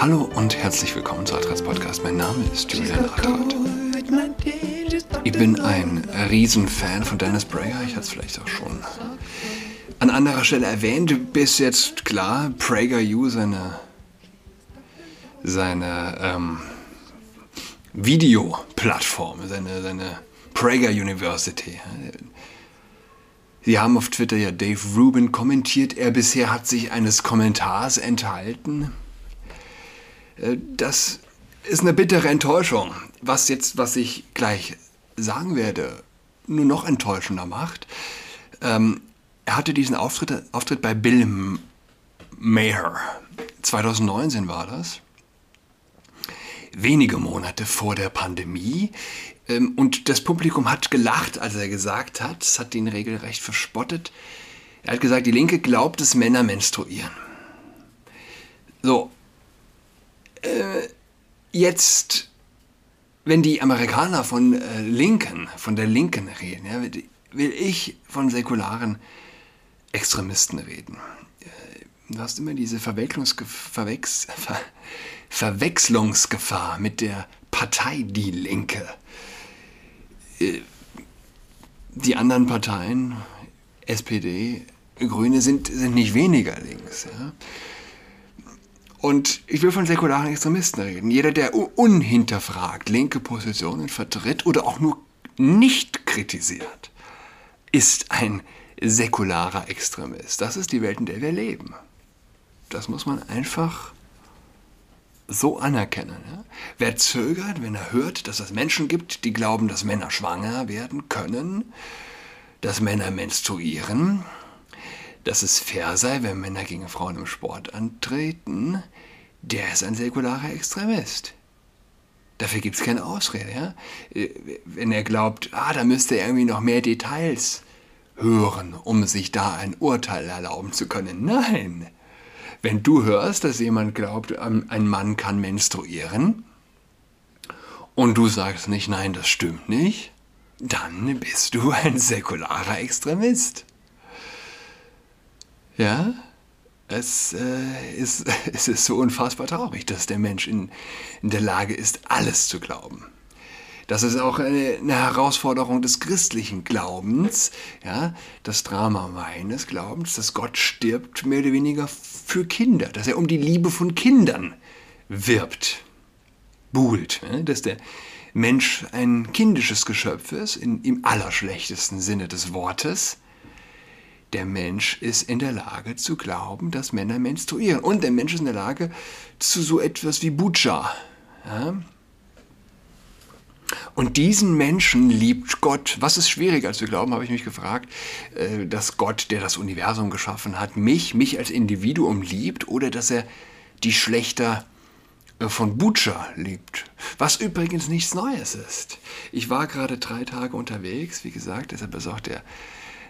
Hallo und herzlich willkommen zu Adrats Podcast. Mein Name ist Julian Adrat. Ich bin ein Riesenfan von Dennis Prager. Ich hatte es vielleicht auch schon an anderer Stelle erwähnt. Bis jetzt klar, PragerU, seine, seine ähm, Videoplattform, seine, seine Prager University. Sie haben auf Twitter ja Dave Rubin kommentiert. Er bisher hat sich eines Kommentars enthalten. Äh, das ist eine bittere Enttäuschung. Was jetzt, was ich gleich sagen werde, nur noch enttäuschender macht. Ähm, er hatte diesen Auftritt, Auftritt bei Bill Maher. 2019 war das. Wenige Monate vor der Pandemie. Ähm, und das Publikum hat gelacht, als er gesagt hat, es hat ihn regelrecht verspottet. Er hat gesagt, die Linke glaubt, dass Männer menstruieren. So, äh, jetzt, wenn die Amerikaner von äh, Linken, von der Linken reden, ja, will ich von säkularen Extremisten reden. Äh, du hast immer diese Verwechslungsgefahr, Ver Verwechslungsgefahr mit der Partei Die Linke. Äh, die anderen Parteien, SPD, Grüne, sind, sind nicht weniger links. Ja? Und ich will von säkularen Extremisten reden. Jeder, der unhinterfragt linke Positionen vertritt oder auch nur nicht kritisiert, ist ein säkularer Extremist. Das ist die Welt, in der wir leben. Das muss man einfach so anerkennen. Ja? Wer zögert, wenn er hört, dass es Menschen gibt, die glauben, dass Männer schwanger werden können, dass Männer menstruieren, dass es fair sei, wenn Männer gegen Frauen im Sport antreten, der ist ein säkularer Extremist. Dafür gibt es keine Ausrede. Ja? Wenn er glaubt, ah, da müsste er irgendwie noch mehr Details hören, um sich da ein Urteil erlauben zu können. Nein. Wenn du hörst, dass jemand glaubt, ähm, ein Mann kann menstruieren, und du sagst nicht, nein, das stimmt nicht, dann bist du ein säkularer Extremist. Ja, es, äh, ist, es ist so unfassbar traurig, dass der Mensch in, in der Lage ist, alles zu glauben. Das ist auch eine, eine, Herausforderung des christlichen Glaubens, ja, das Drama meines Glaubens, dass Gott stirbt mehr oder weniger für Kinder, dass er um die Liebe von Kindern wirbt, buhlt, ja, dass der Mensch ein kindisches Geschöpf ist, in, im allerschlechtesten Sinne des Wortes. Der Mensch ist in der Lage zu glauben, dass Männer menstruieren. Und der Mensch ist in der Lage zu so etwas wie Bucha. Ja? Und diesen Menschen liebt Gott. Was ist schwieriger als wir glauben, habe ich mich gefragt, äh, dass Gott, der das Universum geschaffen hat, mich, mich als Individuum liebt oder dass er die Schlechter äh, von Butcher liebt. Was übrigens nichts Neues ist. Ich war gerade drei Tage unterwegs, wie gesagt, deshalb ist auch der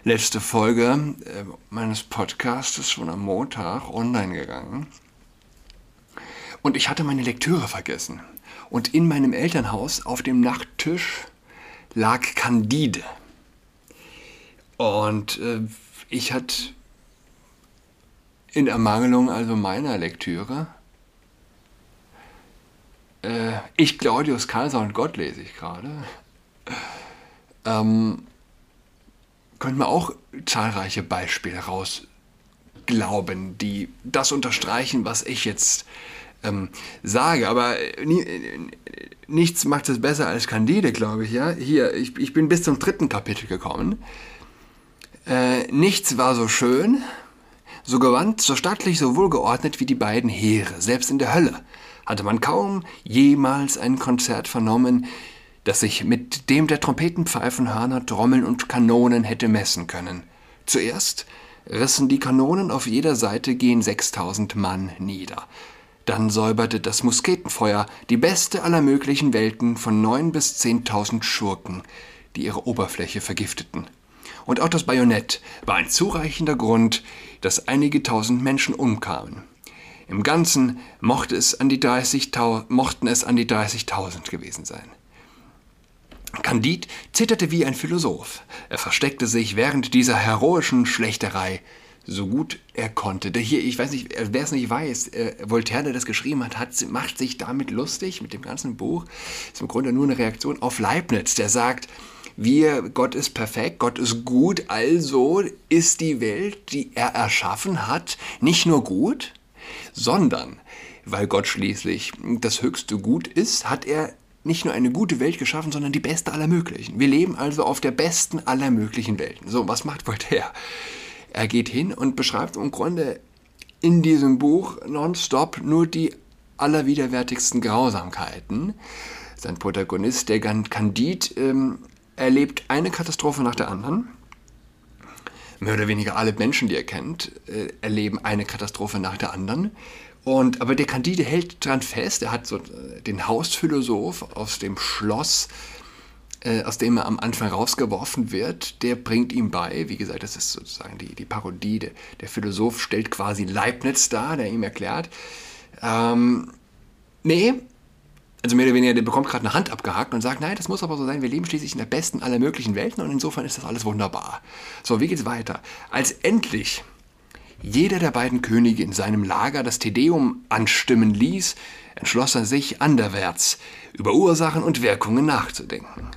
letzte Folge äh, meines Podcasts schon am Montag online gegangen. Und ich hatte meine Lektüre vergessen. Und in meinem Elternhaus auf dem Nachttisch lag Candide. Und äh, ich hatte in Ermangelung also meiner Lektüre, äh, ich Claudius Kaiser und Gott lese ich gerade, ähm, könnte man auch zahlreiche Beispiele rausglauben, die das unterstreichen, was ich jetzt ähm, sage. Aber äh, äh, nichts macht es besser als Candide, glaube ich. Ja? Hier, ich, ich bin bis zum dritten Kapitel gekommen. Äh, nichts war so schön, so gewandt, so stattlich, so wohlgeordnet wie die beiden Heere. Selbst in der Hölle hatte man kaum jemals ein Konzert vernommen, das sich mit dem der Trompetenpfeifen, Hörner, Trommeln und Kanonen hätte messen können. Zuerst rissen die Kanonen auf jeder Seite gehen 6000 Mann nieder. Dann säuberte das Musketenfeuer die beste aller möglichen Welten von neun bis zehntausend Schurken, die ihre Oberfläche vergifteten. Und auch das Bajonett war ein zureichender Grund, dass einige tausend Menschen umkamen. Im Ganzen mochte es an die 30 mochten es an die 30.000 gewesen sein. Candide zitterte wie ein Philosoph. Er versteckte sich während dieser heroischen Schlächterei so gut er konnte. Der hier, ich weiß nicht, wer es nicht weiß, äh, Voltaire, der das geschrieben hat, hat, macht sich damit lustig mit dem ganzen Buch. Ist im Grunde nur eine Reaktion auf Leibniz, der sagt, wir, Gott ist perfekt, Gott ist gut, also ist die Welt, die er erschaffen hat, nicht nur gut, sondern weil Gott schließlich das höchste Gut ist, hat er nicht nur eine gute Welt geschaffen, sondern die beste aller möglichen. Wir leben also auf der besten aller möglichen Welten. So, was macht Voltaire? Er geht hin und beschreibt im Grunde in diesem Buch nonstop nur die allerwiderwärtigsten Grausamkeiten. Sein Protagonist, der Candide, ähm, erlebt eine Katastrophe nach der anderen. Mehr oder weniger alle Menschen, die er kennt, äh, erleben eine Katastrophe nach der anderen. Und, aber der Candide hält dran fest, er hat so äh, den Hausphilosoph aus dem Schloss, äh, aus dem er am Anfang rausgeworfen wird, der bringt ihm bei, wie gesagt, das ist sozusagen die, die Parodie, der, der Philosoph stellt quasi Leibniz dar, der ihm erklärt, ähm, nee, also mehr oder weniger, der bekommt gerade eine Hand abgehakt und sagt, nein, das muss aber so sein, wir leben schließlich in der besten aller möglichen Welten und insofern ist das alles wunderbar. So, wie geht's weiter? Als endlich jeder der beiden Könige in seinem Lager das Tedeum anstimmen ließ, entschloss er sich, anderwärts über Ursachen und Wirkungen nachzudenken.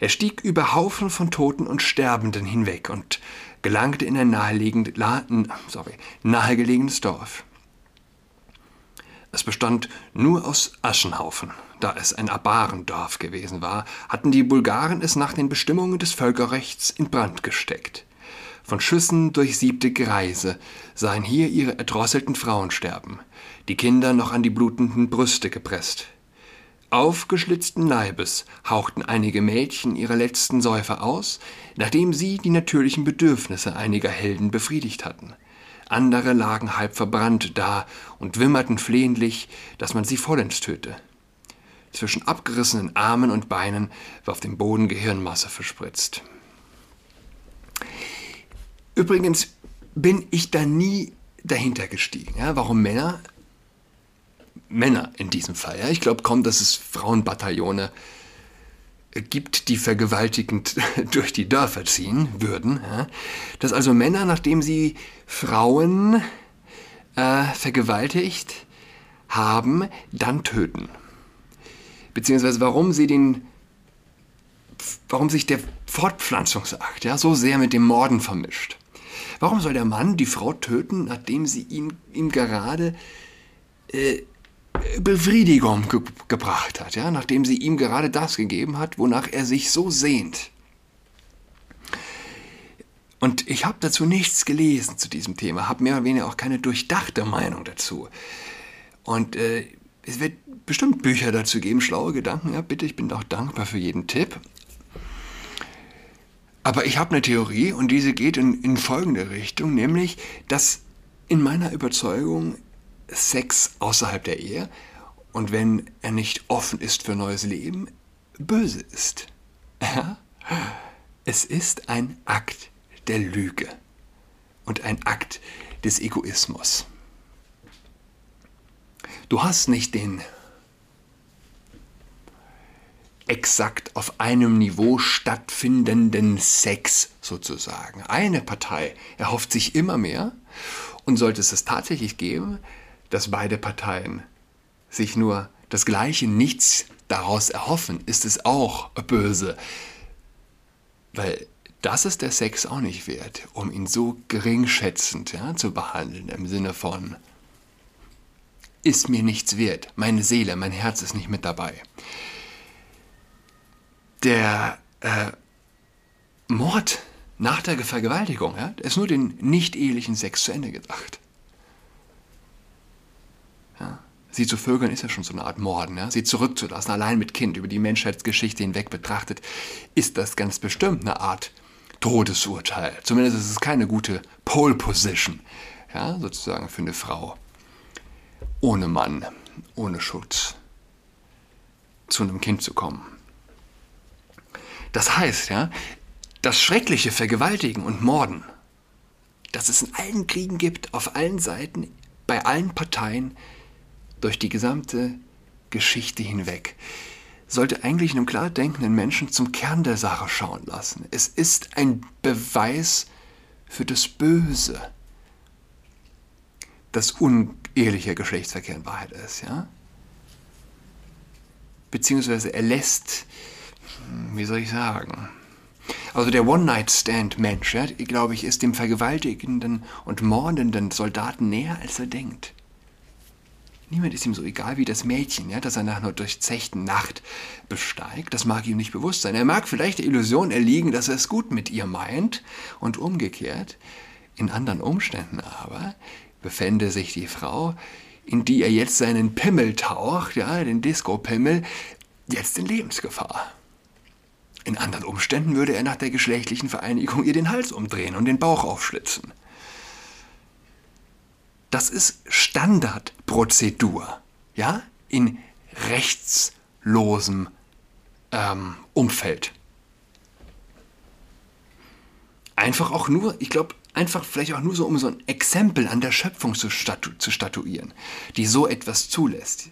Er stieg über Haufen von Toten und Sterbenden hinweg und gelangte in ein sorry, nahegelegenes Dorf. Es bestand nur aus Aschenhaufen. Da es ein Abarendorf gewesen war, hatten die Bulgaren es nach den Bestimmungen des Völkerrechts in Brand gesteckt. Von Schüssen durchsiebte Greise sahen hier ihre erdrosselten Frauen sterben, die Kinder noch an die blutenden Brüste gepresst. Aufgeschlitzten Leibes hauchten einige Mädchen ihre letzten Säufe aus, nachdem sie die natürlichen Bedürfnisse einiger Helden befriedigt hatten. Andere lagen halb verbrannt da und wimmerten flehentlich, dass man sie vollends töte. Zwischen abgerissenen Armen und Beinen war auf dem Boden Gehirnmasse verspritzt. Übrigens bin ich da nie dahinter gestiegen, ja, warum Männer, Männer in diesem Fall, ja, ich glaube kaum, dass es Frauenbataillone gibt, die vergewaltigend durch die Dörfer ziehen würden, ja, dass also Männer, nachdem sie Frauen äh, vergewaltigt haben, dann töten. Beziehungsweise warum sie den, warum sich der Fortpflanzungsakt ja, so sehr mit dem Morden vermischt. Warum soll der Mann die Frau töten, nachdem sie ihm, ihm gerade äh, Befriedigung ge gebracht hat, ja? nachdem sie ihm gerade das gegeben hat, wonach er sich so sehnt? Und ich habe dazu nichts gelesen zu diesem Thema, habe mehr oder weniger auch keine durchdachte Meinung dazu. Und äh, es wird bestimmt Bücher dazu geben, schlaue Gedanken. Ja, bitte, ich bin auch dankbar für jeden Tipp. Aber ich habe eine Theorie und diese geht in, in folgende Richtung, nämlich, dass in meiner Überzeugung Sex außerhalb der Ehe und wenn er nicht offen ist für neues Leben, böse ist. Es ist ein Akt der Lüge und ein Akt des Egoismus. Du hast nicht den exakt auf einem Niveau stattfindenden Sex sozusagen. Eine Partei erhofft sich immer mehr und sollte es es tatsächlich geben, dass beide Parteien sich nur das gleiche Nichts daraus erhoffen, ist es auch böse. Weil das ist der Sex auch nicht wert, um ihn so geringschätzend ja, zu behandeln im Sinne von ist mir nichts wert, meine Seele, mein Herz ist nicht mit dabei. Der äh, Mord nach der Vergewaltigung ja, ist nur den nicht-ehelichen Sex zu Ende gedacht. Ja, sie zu vögeln ist ja schon so eine Art Morden. Ja? Sie zurückzulassen, allein mit Kind, über die Menschheitsgeschichte hinweg betrachtet, ist das ganz bestimmt eine Art Todesurteil. Zumindest ist es keine gute Pole Position, ja, sozusagen für eine Frau. Ohne Mann, ohne Schutz, zu einem Kind zu kommen. Das heißt, ja, das schreckliche Vergewaltigen und Morden, das es in allen Kriegen gibt, auf allen Seiten, bei allen Parteien, durch die gesamte Geschichte hinweg, sollte eigentlich einem klar denkenden Menschen zum Kern der Sache schauen lassen. Es ist ein Beweis für das Böse, dass unehelicher Geschlechtsverkehr in Wahrheit ist, ja? Beziehungsweise er lässt, wie soll ich sagen, also der One-Night-Stand-Mensch, ja, glaube ich, ist dem vergewaltigenden und mordenden Soldaten näher, als er denkt. Niemand ist ihm so egal wie das Mädchen, ja, das er nach einer durchzechten Nacht besteigt. Das mag ihm nicht bewusst sein. Er mag vielleicht der Illusion erliegen, dass er es gut mit ihr meint und umgekehrt. In anderen Umständen aber befände sich die Frau, in die er jetzt seinen Pimmel taucht, ja, den Disco-Pimmel, jetzt in Lebensgefahr. In anderen Umständen würde er nach der geschlechtlichen Vereinigung ihr den Hals umdrehen und den Bauch aufschlitzen. Das ist Standardprozedur, ja, in rechtslosem ähm, Umfeld. Einfach auch nur, ich glaube, einfach vielleicht auch nur so, um so ein Exempel an der Schöpfung zu, statu zu statuieren, die so etwas zulässt.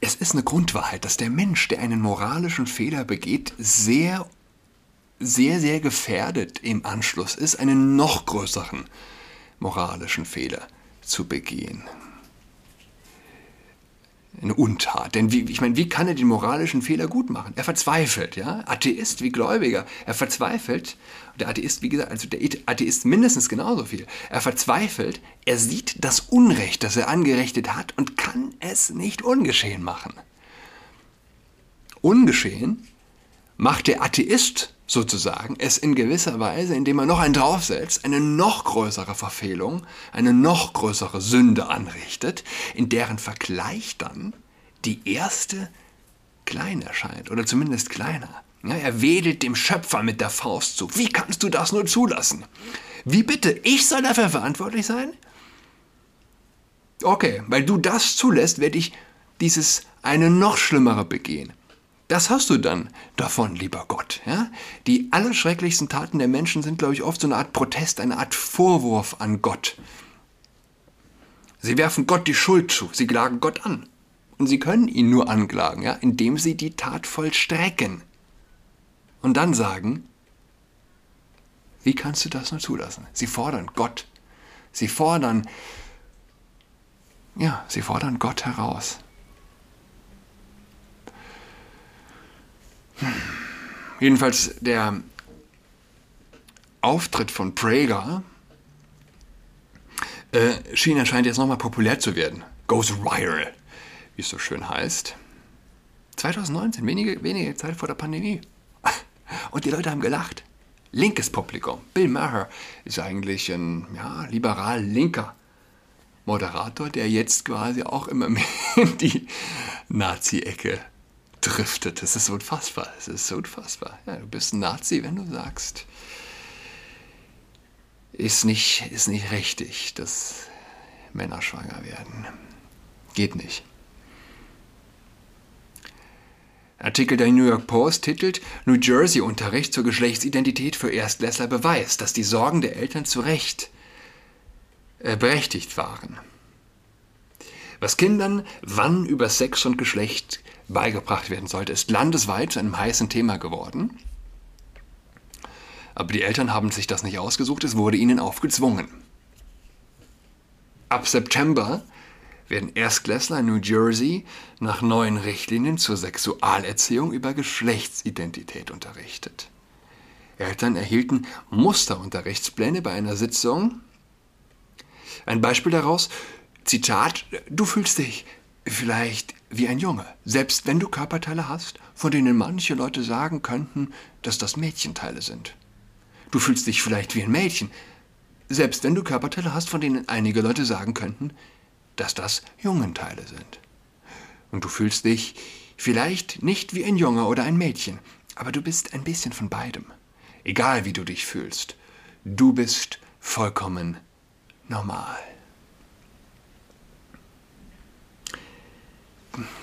Es ist eine Grundwahrheit, dass der Mensch, der einen moralischen Fehler begeht, sehr, sehr, sehr gefährdet im Anschluss ist, einen noch größeren moralischen Fehler zu begehen. Eine Untat. Denn wie, ich meine, wie kann er den moralischen Fehler gut machen? Er verzweifelt, ja? Atheist wie Gläubiger. Er verzweifelt. Der Atheist, wie gesagt, also der Atheist mindestens genauso viel. Er verzweifelt, er sieht das Unrecht, das er angerichtet hat und kann es nicht ungeschehen machen. Ungeschehen macht der Atheist sozusagen es in gewisser Weise, indem er noch einen draufsetzt, eine noch größere Verfehlung, eine noch größere Sünde anrichtet, in deren Vergleich dann die erste klein erscheint oder zumindest kleiner. Ja, er wedelt dem Schöpfer mit der Faust zu. Wie kannst du das nur zulassen? Wie bitte? Ich soll dafür verantwortlich sein? Okay, weil du das zulässt, werde ich dieses eine noch schlimmere begehen. Das hast du dann davon, lieber Gott. Ja? Die allerschrecklichsten Taten der Menschen sind, glaube ich, oft so eine Art Protest, eine Art Vorwurf an Gott. Sie werfen Gott die Schuld zu, sie klagen Gott an. Und sie können ihn nur anklagen, ja, indem sie die Tat vollstrecken. Und dann sagen, wie kannst du das nur zulassen? Sie fordern Gott. Sie fordern, ja, sie fordern Gott heraus. Jedenfalls der Auftritt von Prager äh, schien anscheinend jetzt nochmal populär zu werden. Goes viral, wie es so schön heißt. 2019, wenige, wenige Zeit vor der Pandemie. Und die Leute haben gelacht. Linkes Publikum. Bill Maher ist eigentlich ein ja, liberal linker Moderator, der jetzt quasi auch immer mehr in die Nazi-Ecke driftet. Es ist unfassbar. Es ist unfassbar. Ja, du bist ein Nazi, wenn du sagst, ist nicht, ist nicht richtig, dass Männer schwanger werden. Geht nicht. Artikel der New York Post titelt New Jersey Unterricht zur Geschlechtsidentität für Erstklässler beweist, dass die Sorgen der Eltern zu Recht äh, berechtigt waren. Was Kindern wann über Sex und Geschlecht beigebracht werden sollte, ist landesweit zu einem heißen Thema geworden. Aber die Eltern haben sich das nicht ausgesucht, es wurde ihnen aufgezwungen. Ab September werden Erstklässler in New Jersey nach neuen Richtlinien zur Sexualerziehung über Geschlechtsidentität unterrichtet. Eltern erhielten Musterunterrichtspläne bei einer Sitzung. Ein Beispiel daraus, Zitat, du fühlst dich vielleicht wie ein Junge, selbst wenn du Körperteile hast, von denen manche Leute sagen könnten, dass das Mädchenteile sind. Du fühlst dich vielleicht wie ein Mädchen, selbst wenn du Körperteile hast, von denen einige Leute sagen könnten, dass das Jungenteile sind. Und du fühlst dich vielleicht nicht wie ein Junge oder ein Mädchen, aber du bist ein bisschen von beidem. Egal wie du dich fühlst, du bist vollkommen normal.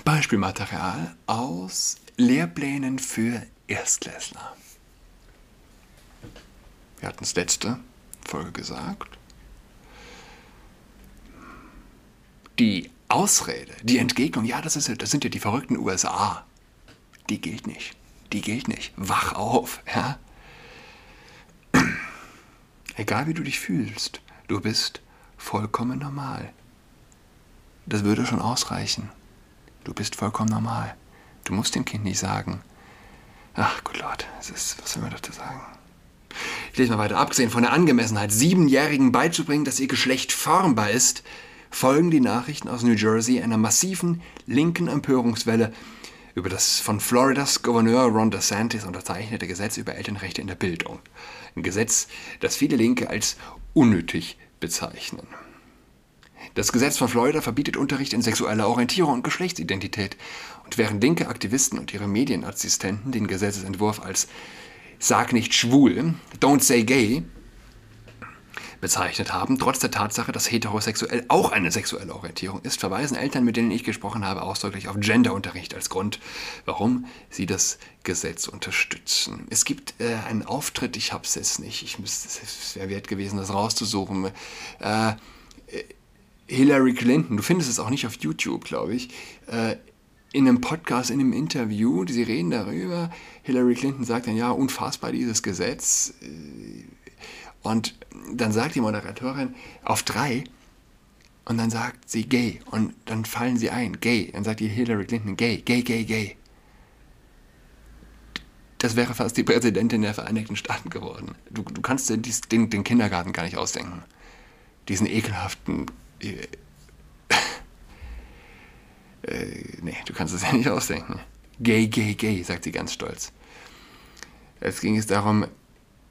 Beispielmaterial aus Lehrplänen für Erstklässler. Wir hatten es letzte Folge gesagt. Die Ausrede, die Entgegnung, ja, das, ist, das sind ja die verrückten USA, die gilt nicht. Die gilt nicht. Wach auf, ja. Egal wie du dich fühlst, du bist vollkommen normal. Das würde schon ausreichen. Du bist vollkommen normal. Du musst dem Kind nicht sagen, ach gut Lord, es ist, was soll man dazu sagen? Ich lese mal weiter. Abgesehen von der Angemessenheit, Siebenjährigen beizubringen, dass ihr Geschlecht formbar ist, folgen die Nachrichten aus New Jersey einer massiven linken Empörungswelle über das von Floridas Gouverneur Ron DeSantis unterzeichnete Gesetz über Elternrechte in der Bildung. Ein Gesetz, das viele Linke als unnötig bezeichnen. Das Gesetz von Florida verbietet Unterricht in sexueller Orientierung und Geschlechtsidentität. Und während linke Aktivisten und ihre Medienassistenten den Gesetzesentwurf als Sag nicht schwul, don't say gay, bezeichnet haben, trotz der Tatsache, dass heterosexuell auch eine sexuelle Orientierung ist, verweisen Eltern, mit denen ich gesprochen habe, ausdrücklich auf Genderunterricht als Grund, warum sie das Gesetz unterstützen. Es gibt äh, einen Auftritt, ich habe es jetzt nicht, ich müsste, es wäre wert gewesen, das rauszusuchen. Äh, Hillary Clinton, du findest es auch nicht auf YouTube, glaube ich, äh, in einem Podcast, in einem Interview, sie reden darüber. Hillary Clinton sagt dann, ja, unfassbar dieses Gesetz. Äh, und dann sagt die Moderatorin auf drei und dann sagt sie gay und dann fallen sie ein, gay. Dann sagt die Hillary Clinton gay, gay, gay, gay. Das wäre fast die Präsidentin der Vereinigten Staaten geworden. Du, du kannst dir den, den Kindergarten gar nicht ausdenken. Diesen ekelhaften äh, äh, nee, du kannst es ja nicht ausdenken. Gay, gay, gay, sagt sie ganz stolz. Es ging es darum,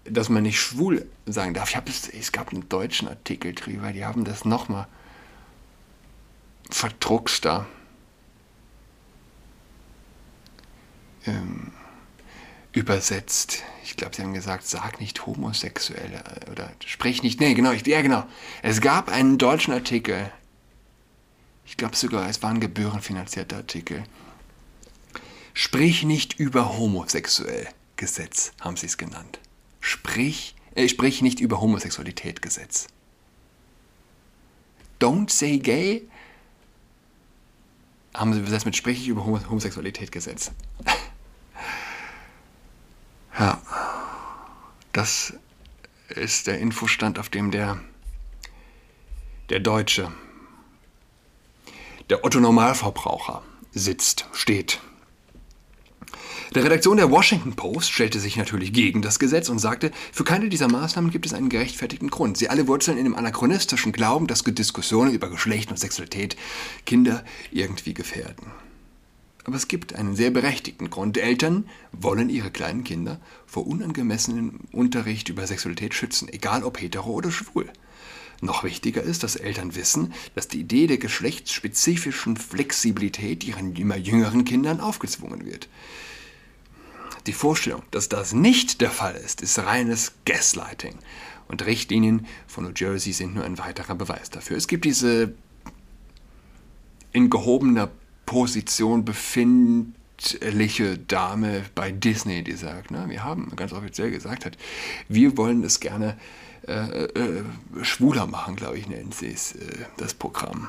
dass man nicht schwul sagen darf. Ich hab es, es gab einen deutschen Artikel drüber, die haben das nochmal verdruckst da. Ähm, übersetzt. Ich glaube, sie haben gesagt, sag nicht homosexuell oder sprich nicht. Nee, genau, ich, ja genau. Es gab einen deutschen Artikel. Ich glaube sogar, es war ein gebührenfinanzierter Artikel. Sprich nicht über homosexuell Gesetz, haben sie es genannt. Sprich, äh, sprich nicht über Homosexualität Gesetz. Don't say gay haben sie übersetzt mit sprich ich über Homosexualität Gesetz. Ja, das ist der Infostand, auf dem der, der Deutsche, der Otto-Normalverbraucher sitzt, steht. Der Redaktion der Washington Post stellte sich natürlich gegen das Gesetz und sagte, für keine dieser Maßnahmen gibt es einen gerechtfertigten Grund. Sie alle wurzeln in dem anachronistischen Glauben, dass Diskussionen über Geschlecht und Sexualität Kinder irgendwie gefährden. Aber es gibt einen sehr berechtigten Grund. Eltern wollen ihre kleinen Kinder vor unangemessenem Unterricht über Sexualität schützen, egal ob hetero oder schwul. Noch wichtiger ist, dass Eltern wissen, dass die Idee der geschlechtsspezifischen Flexibilität ihren immer jüngeren Kindern aufgezwungen wird. Die Vorstellung, dass das nicht der Fall ist, ist reines Gaslighting. Und Richtlinien von New Jersey sind nur ein weiterer Beweis dafür. Es gibt diese in gehobener Position befindliche Dame bei Disney, die sagt, na, wir haben ganz offiziell gesagt hat, wir wollen es gerne äh, äh, schwuler machen, glaube ich, nennen sie es, äh, das Programm.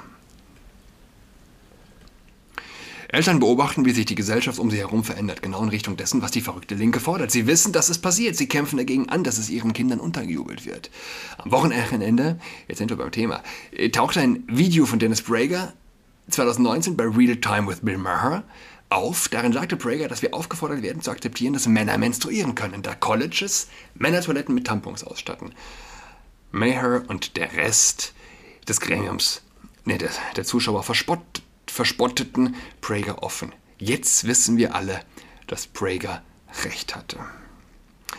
Eltern beobachten, wie sich die Gesellschaft um sie herum verändert, genau in Richtung dessen, was die verrückte Linke fordert. Sie wissen, dass es passiert. Sie kämpfen dagegen an, dass es ihren Kindern untergejubelt wird. Am Wochenende, jetzt sind wir beim Thema, äh, tauchte ein Video von Dennis Prager 2019 bei Real Time with Bill Maher auf. Darin sagte Prager, dass wir aufgefordert werden zu akzeptieren, dass Männer menstruieren können, da Colleges Männertoiletten mit Tampons ausstatten. Maher und der Rest des Gremiums, ne, der, der Zuschauer verspott, verspotteten Prager offen. Jetzt wissen wir alle, dass Prager recht hatte.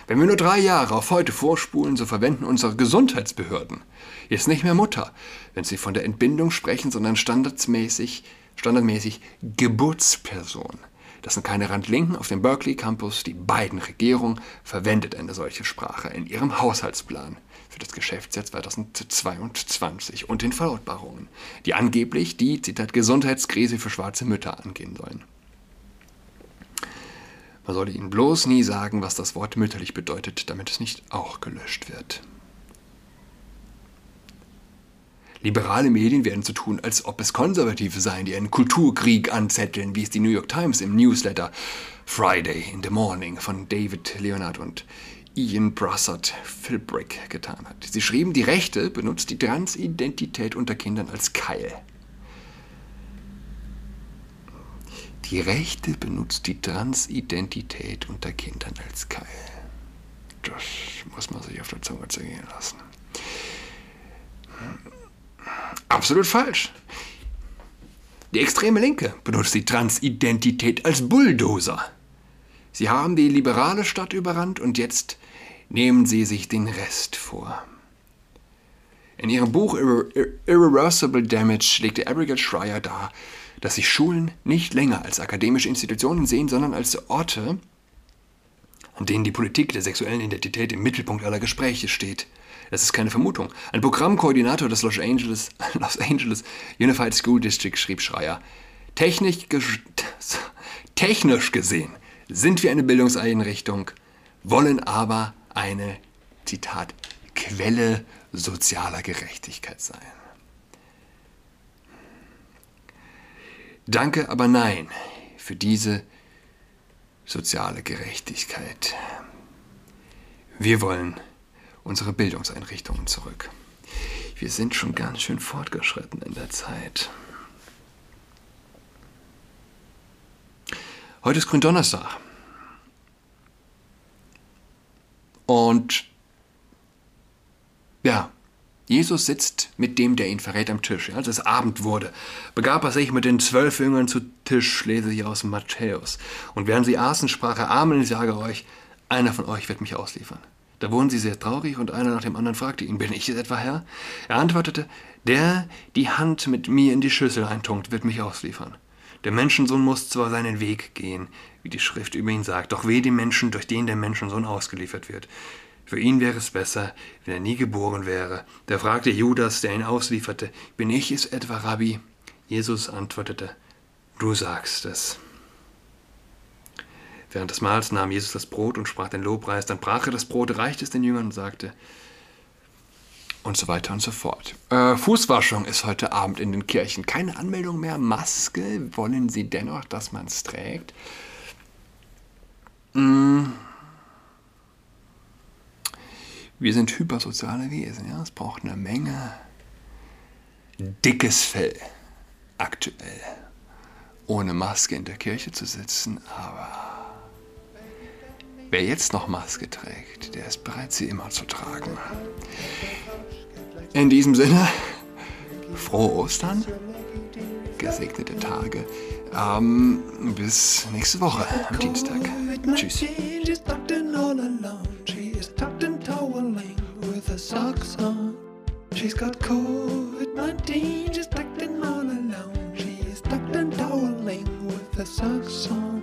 Wenn wir nur drei Jahre auf heute vorspulen, so verwenden unsere Gesundheitsbehörden jetzt nicht mehr Mutter, wenn sie von der Entbindung sprechen, sondern standardmäßig, standardmäßig Geburtsperson. Das sind keine Randlinken auf dem Berkeley Campus. Die beiden Regierungen verwendet eine solche Sprache in ihrem Haushaltsplan für das Geschäftsjahr 2022 und den Verlautbarungen, die angeblich die, Zitat, Gesundheitskrise für schwarze Mütter angehen sollen. Man sollte ihnen bloß nie sagen, was das Wort mütterlich bedeutet, damit es nicht auch gelöscht wird. Liberale Medien werden zu tun, als ob es Konservative seien, die einen Kulturkrieg anzetteln, wie es die New York Times im Newsletter Friday in the Morning von David Leonard und Ian Brassard Philbrick getan hat. Sie schrieben, die Rechte benutzt die Transidentität unter Kindern als Keil. Die Rechte benutzt die Transidentität unter Kindern als Keil. Das muss man sich auf der Zunge zergehen lassen. Absolut falsch. Die extreme Linke benutzt die Transidentität als Bulldozer. Sie haben die liberale Stadt überrannt und jetzt nehmen sie sich den Rest vor. In ihrem Buch Irre Irreversible Damage legte Abigail Schreier dar, dass sich Schulen nicht länger als akademische Institutionen sehen, sondern als Orte, an denen die Politik der sexuellen Identität im Mittelpunkt aller Gespräche steht. Das ist keine Vermutung. Ein Programmkoordinator des Los Angeles, Los Angeles Unified School District schrieb Schreier, technisch, technisch gesehen sind wir eine Bildungseinrichtung, wollen aber eine, Zitat, Quelle sozialer Gerechtigkeit sein. Danke, aber nein für diese soziale Gerechtigkeit. Wir wollen unsere Bildungseinrichtungen zurück. Wir sind schon ganz schön fortgeschritten in der Zeit. Heute ist Gründonnerstag. Und ja, Jesus sitzt mit dem, der ihn verrät, am Tisch. Als es Abend wurde, begab er sich mit den zwölf Jüngern zu Tisch, lese ich aus Matthäus. Und während sie aßen, sprach er, Amen, ich sage euch, einer von euch wird mich ausliefern. Da wurden sie sehr traurig und einer nach dem anderen fragte ihn, bin ich es etwa Herr? Er antwortete, der die Hand mit mir in die Schüssel eintunkt, wird mich ausliefern. Der Menschensohn muss zwar seinen Weg gehen, wie die Schrift über ihn sagt, doch weh dem Menschen, durch den der Menschensohn ausgeliefert wird. Für ihn wäre es besser, wenn er nie geboren wäre. Da fragte Judas, der ihn auslieferte, bin ich es etwa, Rabbi? Jesus antwortete, du sagst es. Während des Mahls nahm Jesus das Brot und sprach den Lobpreis, dann brach er das Brot, reichte es den Jüngern und sagte, und so weiter und so fort. Äh, Fußwaschung ist heute Abend in den Kirchen. Keine Anmeldung mehr. Maske. Wollen Sie dennoch, dass man es trägt? Mm. Wir sind hypersoziale Wesen. Ja? Es braucht eine Menge dickes Fell. Aktuell. Ohne Maske in der Kirche zu sitzen. Aber wer jetzt noch Maske trägt, der ist bereit, sie immer zu tragen. In diesem Sinne, frohe Ostern, gesegnete Tage. Ähm, bis nächste Woche am Dienstag. Tschüss. She's got COVID-19, she's tucked in all alone. She is tucked and toweling with her socks on.